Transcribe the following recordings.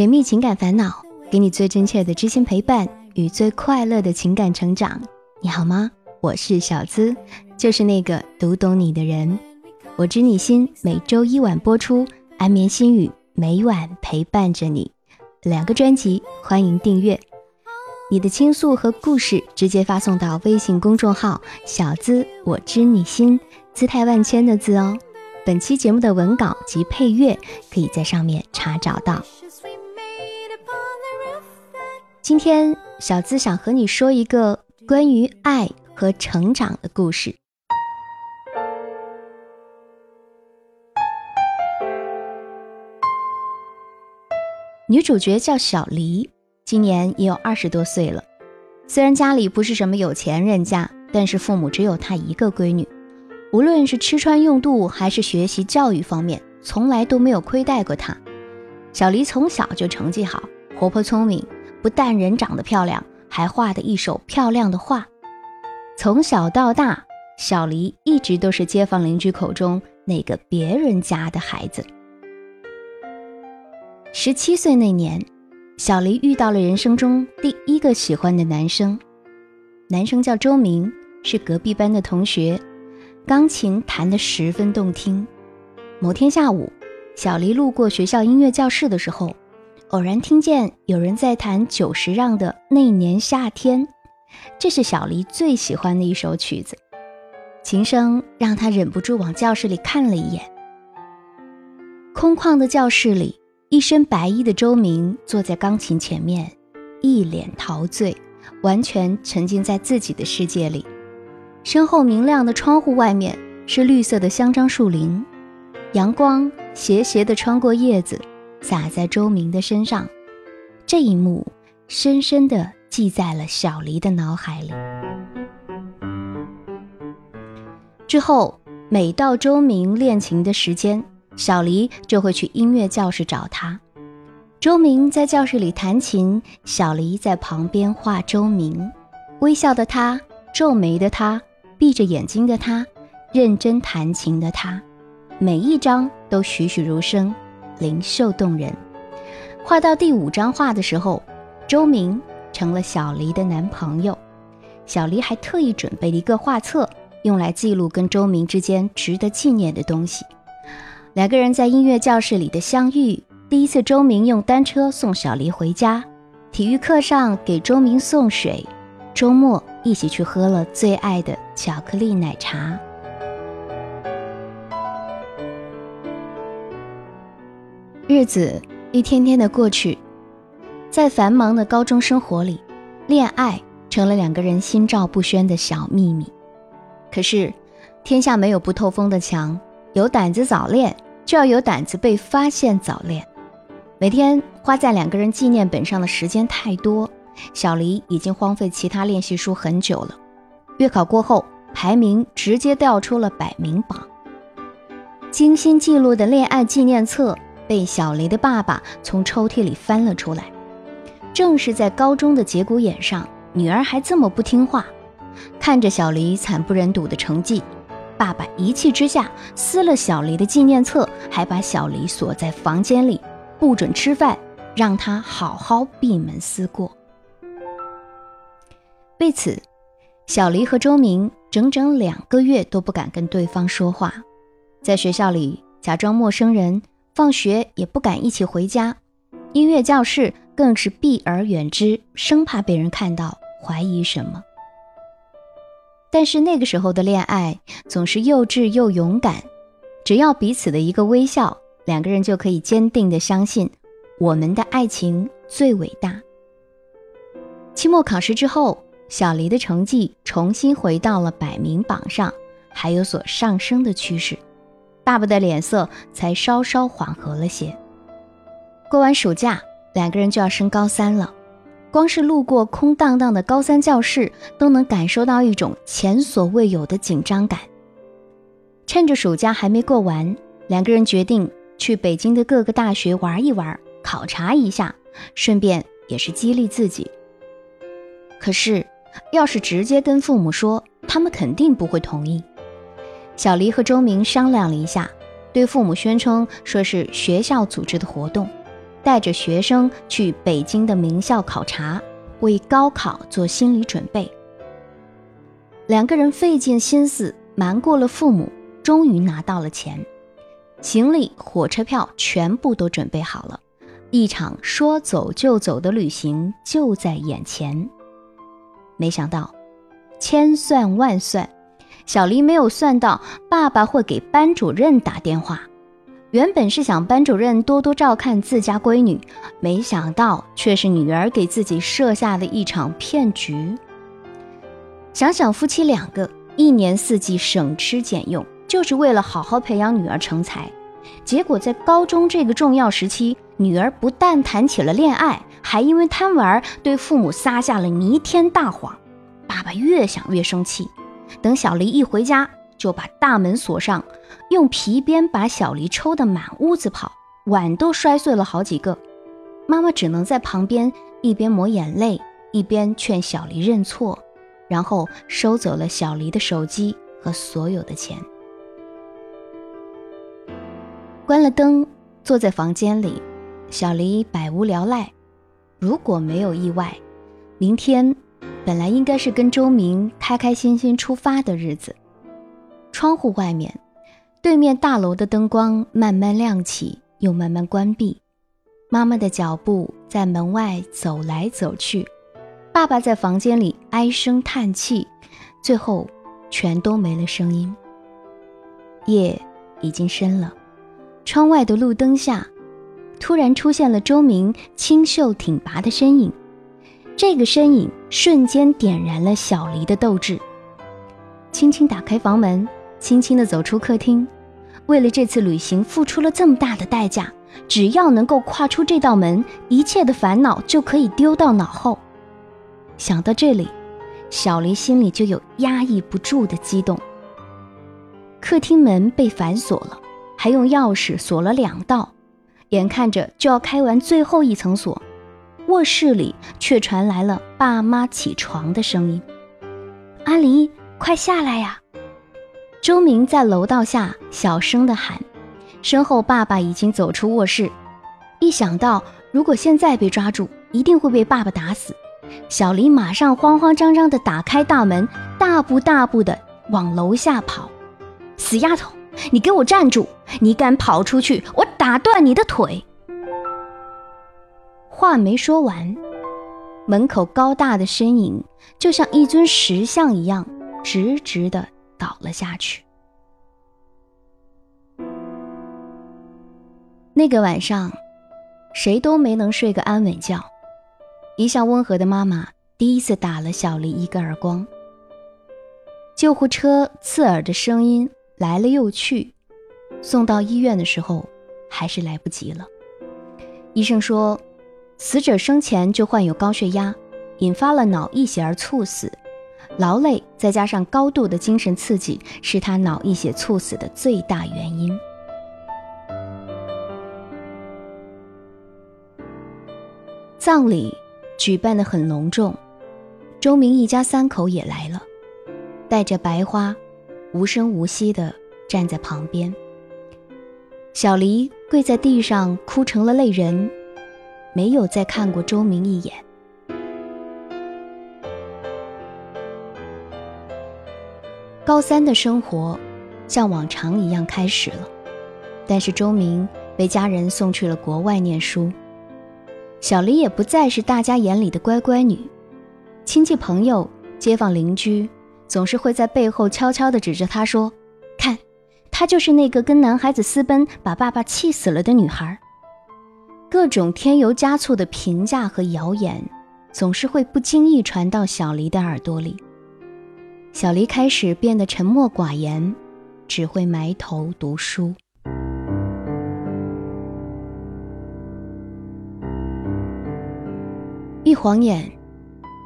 解密情感烦恼，给你最真切的知心陪伴与最快乐的情感成长。你好吗？我是小资，就是那个读懂你的人。我知你心，每周一晚播出，安眠心语，每晚陪伴着你。两个专辑，欢迎订阅。你的倾诉和故事，直接发送到微信公众号“小资我知你心”，姿态万千的“字”哦。本期节目的文稿及配乐，可以在上面查找到。今天，小资想和你说一个关于爱和成长的故事。女主角叫小黎，今年也有二十多岁了。虽然家里不是什么有钱人家，但是父母只有她一个闺女。无论是吃穿用度，还是学习教育方面，从来都没有亏待过她。小黎从小就成绩好，活泼聪明，不但人长得漂亮，还画得一手漂亮的画。从小到大，小黎一直都是街坊邻居口中那个别人家的孩子。十七岁那年，小黎遇到了人生中第一个喜欢的男生，男生叫周明，是隔壁班的同学。钢琴弹得十分动听。某天下午，小黎路过学校音乐教室的时候，偶然听见有人在弹久石让的《那年夏天》，这是小黎最喜欢的一首曲子。琴声让他忍不住往教室里看了一眼。空旷的教室里，一身白衣的周明坐在钢琴前面，一脸陶醉，完全沉浸在自己的世界里。身后明亮的窗户外面是绿色的香樟树林，阳光斜斜地穿过叶子，洒在周明的身上。这一幕深深地记在了小黎的脑海里。之后，每到周明练琴的时间，小黎就会去音乐教室找他。周明在教室里弹琴，小黎在旁边画周明。微笑的他，皱眉的他。闭着眼睛的他，认真弹琴的他，每一张都栩栩如生，灵秀动人。画到第五张画的时候，周明成了小黎的男朋友。小黎还特意准备了一个画册，用来记录跟周明之间值得纪念的东西。两个人在音乐教室里的相遇，第一次周明用单车送小黎回家，体育课上给周明送水，周末。一起去喝了最爱的巧克力奶茶。日子一天天的过去，在繁忙的高中生活里，恋爱成了两个人心照不宣的小秘密。可是，天下没有不透风的墙，有胆子早恋，就要有胆子被发现早恋。每天花在两个人纪念本上的时间太多。小黎已经荒废其他练习书很久了。月考过后，排名直接掉出了百名榜。精心记录的恋爱纪念册被小黎的爸爸从抽屉里翻了出来。正是在高中的节骨眼上，女儿还这么不听话。看着小黎惨不忍睹的成绩，爸爸一气之下撕了小黎的纪念册，还把小黎锁在房间里，不准吃饭，让他好好闭门思过。为此，小黎和周明整整两个月都不敢跟对方说话，在学校里假装陌生人，放学也不敢一起回家，音乐教室更是避而远之，生怕被人看到怀疑什么。但是那个时候的恋爱总是幼稚又勇敢，只要彼此的一个微笑，两个人就可以坚定的相信，我们的爱情最伟大。期末考试之后。小黎的成绩重新回到了百名榜上，还有所上升的趋势，爸爸的脸色才稍稍缓和了些。过完暑假，两个人就要升高三了，光是路过空荡荡的高三教室，都能感受到一种前所未有的紧张感。趁着暑假还没过完，两个人决定去北京的各个大学玩一玩，考察一下，顺便也是激励自己。可是。要是直接跟父母说，他们肯定不会同意。小黎和周明商量了一下，对父母宣称说是学校组织的活动，带着学生去北京的名校考察，为高考做心理准备。两个人费尽心思瞒过了父母，终于拿到了钱，行李、火车票全部都准备好了，一场说走就走的旅行就在眼前。没想到，千算万算，小黎没有算到爸爸会给班主任打电话。原本是想班主任多多照看自家闺女，没想到却是女儿给自己设下了一场骗局。想想夫妻两个一年四季省吃俭用，就是为了好好培养女儿成才。结果在高中这个重要时期，女儿不但谈起了恋爱，还因为贪玩对父母撒下了弥天大谎。爸爸越想越生气，等小黎一回家，就把大门锁上，用皮鞭把小黎抽得满屋子跑，碗都摔碎了好几个。妈妈只能在旁边一边抹眼泪，一边劝小黎认错。然后收走了小黎的手机和所有的钱，关了灯，坐在房间里，小黎百无聊赖。如果没有意外，明天本来应该是跟周明开开心心出发的日子。窗户外面，对面大楼的灯光慢慢亮起，又慢慢关闭。妈妈的脚步在门外走来走去。爸爸在房间里唉声叹气，最后全都没了声音。夜已经深了，窗外的路灯下，突然出现了周明清秀挺拔的身影。这个身影瞬间点燃了小黎的斗志，轻轻打开房门，轻轻地走出客厅。为了这次旅行，付出了这么大的代价，只要能够跨出这道门，一切的烦恼就可以丢到脑后。想到这里，小黎心里就有压抑不住的激动。客厅门被反锁了，还用钥匙锁了两道，眼看着就要开完最后一层锁，卧室里却传来了爸妈起床的声音：“阿离，快下来呀！”周明在楼道下小声的喊，身后爸爸已经走出卧室。一想到如果现在被抓住，一定会被爸爸打死。小黎马上慌慌张张地打开大门，大步大步地往楼下跑。死丫头，你给我站住！你敢跑出去，我打断你的腿！话没说完，门口高大的身影就像一尊石像一样，直直的倒了下去。那个晚上，谁都没能睡个安稳觉。一向温和的妈妈第一次打了小黎一个耳光。救护车刺耳的声音来了又去，送到医院的时候还是来不及了。医生说，死者生前就患有高血压，引发了脑溢血而猝死，劳累再加上高度的精神刺激，是他脑溢血猝死的最大原因。葬礼。举办的很隆重，周明一家三口也来了，带着白花，无声无息地站在旁边。小黎跪在地上哭成了泪人，没有再看过周明一眼。高三的生活像往常一样开始了，但是周明被家人送去了国外念书。小黎也不再是大家眼里的乖乖女，亲戚朋友、街坊邻居总是会在背后悄悄地指着她说：“看，她就是那个跟男孩子私奔把爸爸气死了的女孩。”各种添油加醋的评价和谣言，总是会不经意传到小黎的耳朵里。小黎开始变得沉默寡言，只会埋头读书。一晃眼，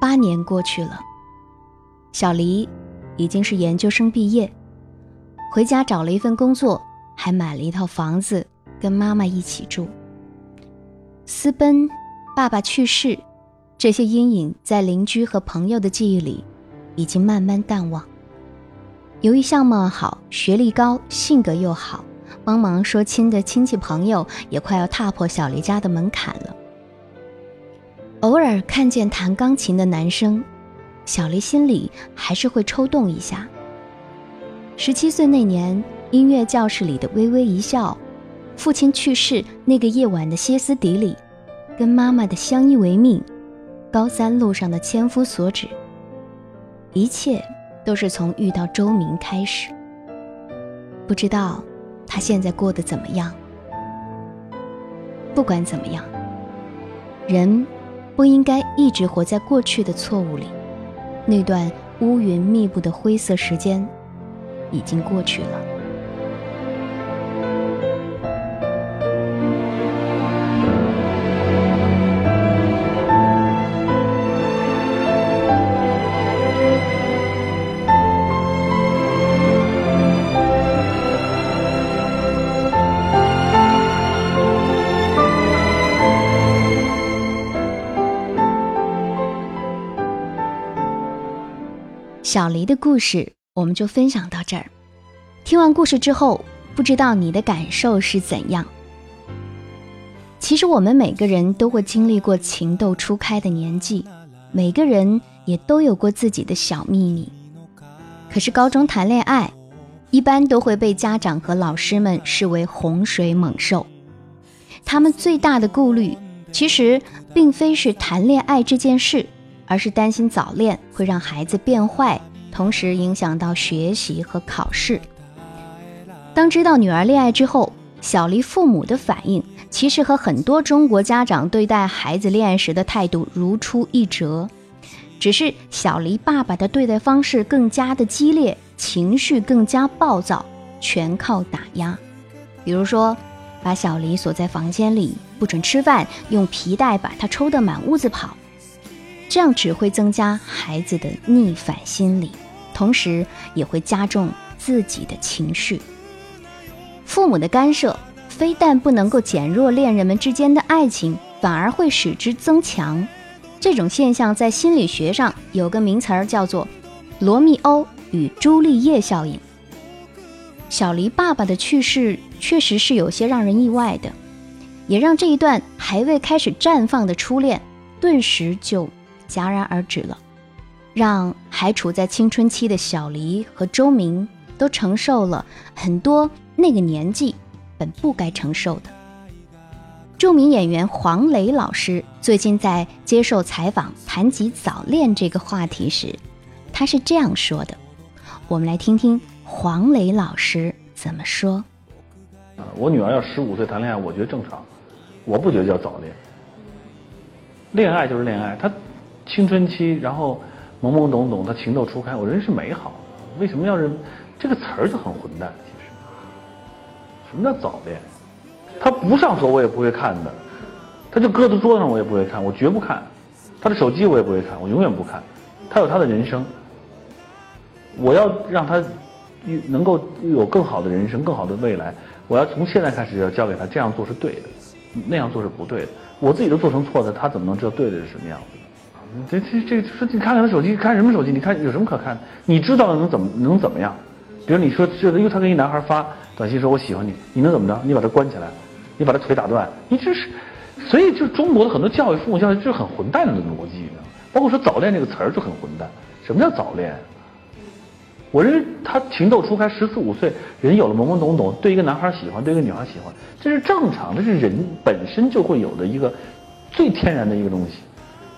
八年过去了。小黎已经是研究生毕业，回家找了一份工作，还买了一套房子，跟妈妈一起住。私奔，爸爸去世，这些阴影在邻居和朋友的记忆里已经慢慢淡忘。由于相貌好、学历高、性格又好，帮忙说亲的亲戚朋友也快要踏破小黎家的门槛了。偶尔看见弹钢琴的男生，小黎心里还是会抽动一下。十七岁那年，音乐教室里的微微一笑，父亲去世那个夜晚的歇斯底里，跟妈妈的相依为命，高三路上的千夫所指，一切都是从遇到周明开始。不知道他现在过得怎么样。不管怎么样，人。不应该一直活在过去的错误里，那段乌云密布的灰色时间已经过去了。小黎的故事，我们就分享到这儿。听完故事之后，不知道你的感受是怎样？其实我们每个人都会经历过情窦初开的年纪，每个人也都有过自己的小秘密。可是高中谈恋爱，一般都会被家长和老师们视为洪水猛兽。他们最大的顾虑，其实并非是谈恋爱这件事。而是担心早恋会让孩子变坏，同时影响到学习和考试。当知道女儿恋爱之后，小黎父母的反应其实和很多中国家长对待孩子恋爱时的态度如出一辙，只是小黎爸爸的对待方式更加的激烈，情绪更加暴躁，全靠打压。比如说，把小黎锁在房间里，不准吃饭，用皮带把他抽得满屋子跑。这样只会增加孩子的逆反心理，同时也会加重自己的情绪。父母的干涉非但不能够减弱恋人们之间的爱情，反而会使之增强。这种现象在心理学上有个名词儿叫做“罗密欧与朱丽叶效应”。小黎爸爸的去世确实是有些让人意外的，也让这一段还未开始绽放的初恋顿时就。戛然而止了，让还处在青春期的小黎和周明都承受了很多那个年纪本不该承受的。著名演员黄磊老师最近在接受采访谈及早恋这个话题时，他是这样说的：“我们来听听黄磊老师怎么说。”我女儿要十五岁谈恋爱，我觉得正常，我不觉得叫早恋。恋爱就是恋爱，他。青春期，然后懵懵懂懂，他情窦初开，我认为是美好。为什么要认这个词儿就很混蛋？其实，什么叫早恋？他不上锁我也不会看的，他就搁在桌子上我也不会看，我绝不看。他的手机我也不会看，我永远不看。他有他的人生，我要让他能够有更好的人生、更好的未来。我要从现在开始要教给他，这样做是对的，那样做是不对的。我自己都做成错的，他怎么能知道对的是什么样子？这这这说你看看他手机，看什么手机？你看有什么可看的？你知道了能怎么能怎么样？比如你说这，因为他跟一男孩发短信说“我喜欢你”，你能怎么着？你把他关起来，你把他腿打断，你这是，所以就中国的很多教育，父母教育就是很混蛋的逻辑，包括说早恋这个词儿就很混蛋。什么叫早恋？我认为他情窦初开，十四五岁人有了懵懵懂懂，对一个男孩喜欢，对一个女孩喜欢，这是正常，这是人本身就会有的一个最天然的一个东西，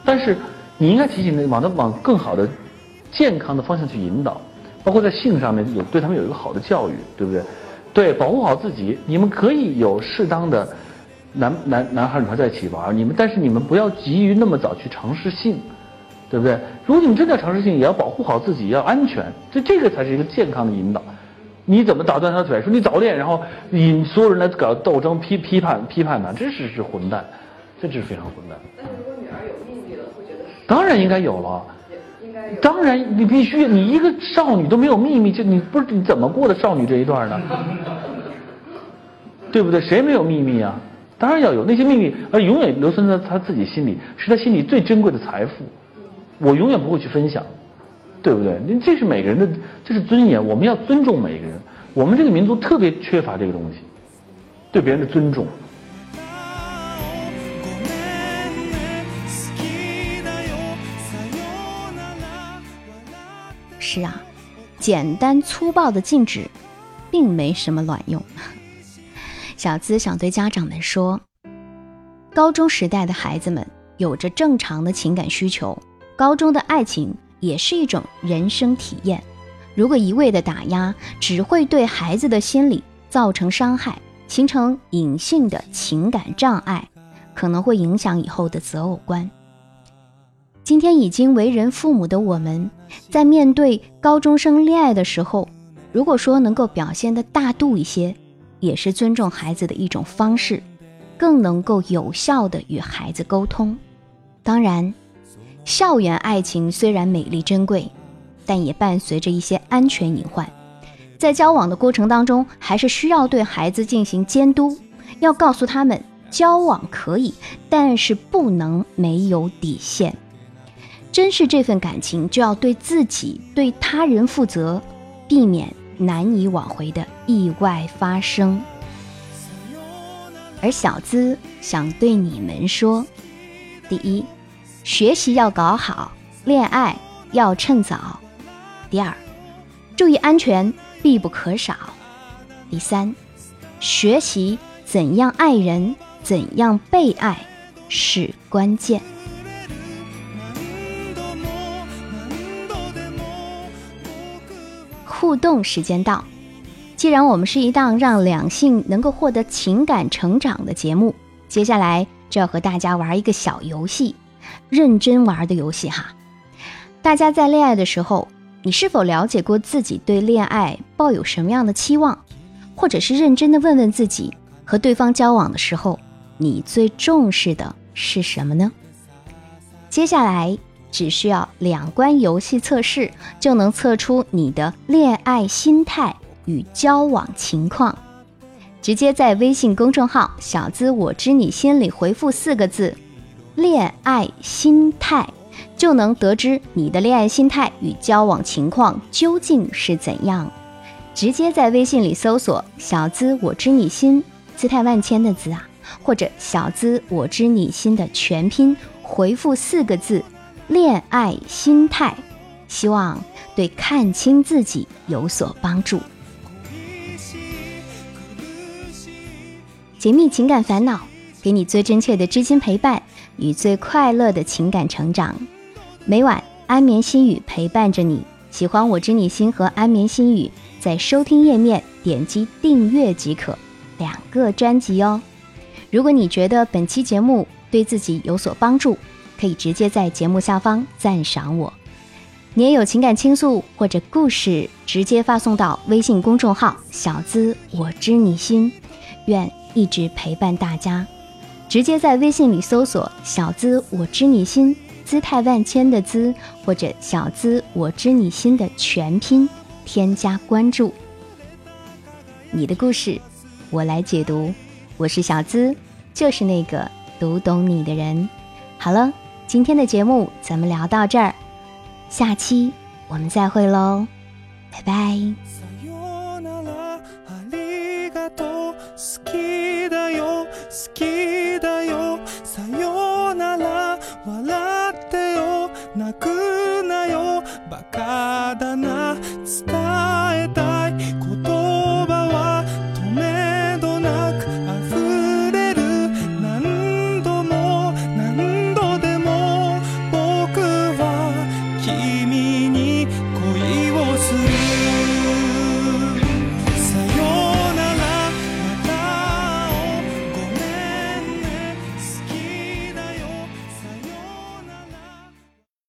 但是。你应该提醒他往他往更好的、健康的方向去引导，包括在性上面有对他们有一个好的教育，对不对？对，保护好自己。你们可以有适当的男男男孩女孩在一起玩，你们但是你们不要急于那么早去尝试性，对不对？如果你们真的要尝试性，也要保护好自己，要安全。这这个才是一个健康的引导。你怎么打断他的腿？说你早恋，然后引所有人来搞斗争、批批判、批判他，这是是混蛋，这是非常混蛋。当然应该有了，当然你必须，你一个少女都没有秘密，就你不是你怎么过的少女这一段呢？对不对？谁没有秘密啊？当然要有那些秘密，而永远留存在他自己心里，是他心里最珍贵的财富。我永远不会去分享，对不对？你这是每个人的，这是尊严，我们要尊重每一个人。我们这个民族特别缺乏这个东西。对别人的尊重。是啊，简单粗暴的禁止，并没什么卵用。小资想对家长们说，高中时代的孩子们有着正常的情感需求，高中的爱情也是一种人生体验。如果一味的打压，只会对孩子的心理造成伤害，形成隐性的情感障碍，可能会影响以后的择偶观。今天已经为人父母的我们，在面对高中生恋爱的时候，如果说能够表现的大度一些，也是尊重孩子的一种方式，更能够有效的与孩子沟通。当然，校园爱情虽然美丽珍贵，但也伴随着一些安全隐患，在交往的过程当中，还是需要对孩子进行监督，要告诉他们交往可以，但是不能没有底线。珍视这份感情，就要对自己、对他人负责，避免难以挽回的意外发生。而小资想对你们说：第一，学习要搞好，恋爱要趁早；第二，注意安全必不可少；第三，学习怎样爱人、怎样被爱是关键。互动时间到，既然我们是一档让两性能够获得情感成长的节目，接下来就要和大家玩一个小游戏，认真玩的游戏哈。大家在恋爱的时候，你是否了解过自己对恋爱抱有什么样的期望，或者是认真的问问自己，和对方交往的时候，你最重视的是什么呢？接下来。只需要两关游戏测试，就能测出你的恋爱心态与交往情况。直接在微信公众号“小资我知你心”里回复四个字“恋爱心态”，就能得知你的恋爱心态与交往情况究竟是怎样。直接在微信里搜索“小资我知你心”，姿态万千的“资”啊，或者“小资我知你心”的全拼，回复四个字。恋爱心态，希望对看清自己有所帮助。解密情感烦恼，给你最真切的知心陪伴与最快乐的情感成长。每晚安眠心语陪伴着你。喜欢我知你心和安眠心语，在收听页面点击订阅即可，两个专辑哦。如果你觉得本期节目对自己有所帮助，可以直接在节目下方赞赏我，你也有情感倾诉或者故事，直接发送到微信公众号“小资我知你心”，愿一直陪伴大家。直接在微信里搜索“小资我知你心”，姿态万千的“资”或者“小资我知你心”的全拼，添加关注。你的故事，我来解读。我是小资，就是那个读懂你的人。好了。今天的节目咱们聊到这儿下期我们再会喽拜拜。